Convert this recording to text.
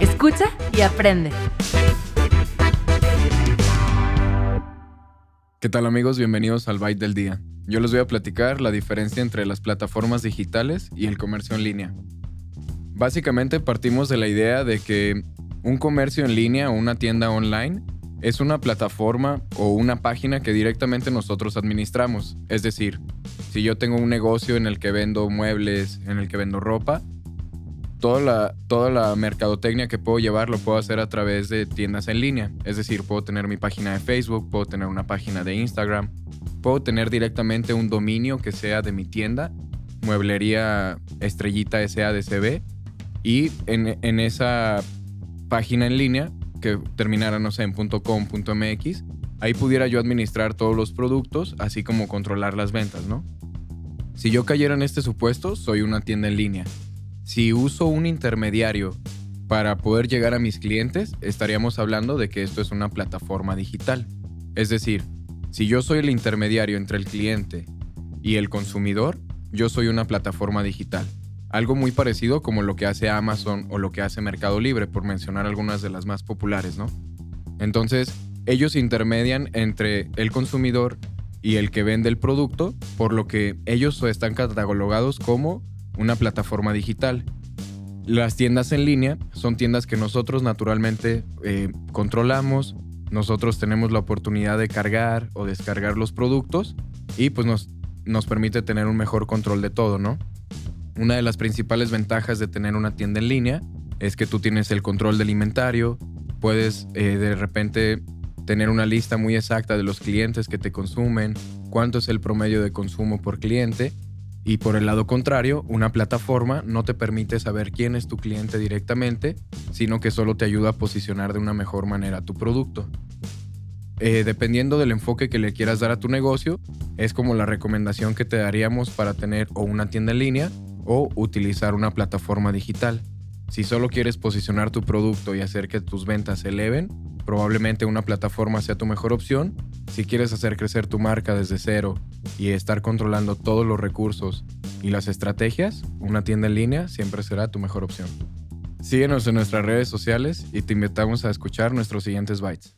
Escucha y aprende. ¿Qué tal amigos? Bienvenidos al Byte del Día. Yo les voy a platicar la diferencia entre las plataformas digitales y el comercio en línea. Básicamente partimos de la idea de que un comercio en línea o una tienda online es una plataforma o una página que directamente nosotros administramos. Es decir, si yo tengo un negocio en el que vendo muebles, en el que vendo ropa, toda la, toda la mercadotecnia que puedo llevar lo puedo hacer a través de tiendas en línea. Es decir, puedo tener mi página de Facebook, puedo tener una página de Instagram, puedo tener directamente un dominio que sea de mi tienda, mueblería estrellita SADCB, y en, en esa página en línea que terminara, no sé, en .com.mx, ahí pudiera yo administrar todos los productos, así como controlar las ventas, ¿no? Si yo cayera en este supuesto, soy una tienda en línea. Si uso un intermediario para poder llegar a mis clientes, estaríamos hablando de que esto es una plataforma digital. Es decir, si yo soy el intermediario entre el cliente y el consumidor, yo soy una plataforma digital. Algo muy parecido como lo que hace Amazon o lo que hace Mercado Libre, por mencionar algunas de las más populares, ¿no? Entonces, ellos intermedian entre el consumidor y el que vende el producto, por lo que ellos están catalogados como una plataforma digital. Las tiendas en línea son tiendas que nosotros naturalmente eh, controlamos, nosotros tenemos la oportunidad de cargar o descargar los productos y pues nos, nos permite tener un mejor control de todo, ¿no? Una de las principales ventajas de tener una tienda en línea es que tú tienes el control del inventario, puedes eh, de repente tener una lista muy exacta de los clientes que te consumen, cuánto es el promedio de consumo por cliente. Y por el lado contrario, una plataforma no te permite saber quién es tu cliente directamente, sino que solo te ayuda a posicionar de una mejor manera tu producto. Eh, dependiendo del enfoque que le quieras dar a tu negocio, es como la recomendación que te daríamos para tener o una tienda en línea o utilizar una plataforma digital. Si solo quieres posicionar tu producto y hacer que tus ventas se eleven, probablemente una plataforma sea tu mejor opción. Si quieres hacer crecer tu marca desde cero y estar controlando todos los recursos y las estrategias, una tienda en línea siempre será tu mejor opción. Síguenos en nuestras redes sociales y te invitamos a escuchar nuestros siguientes bytes.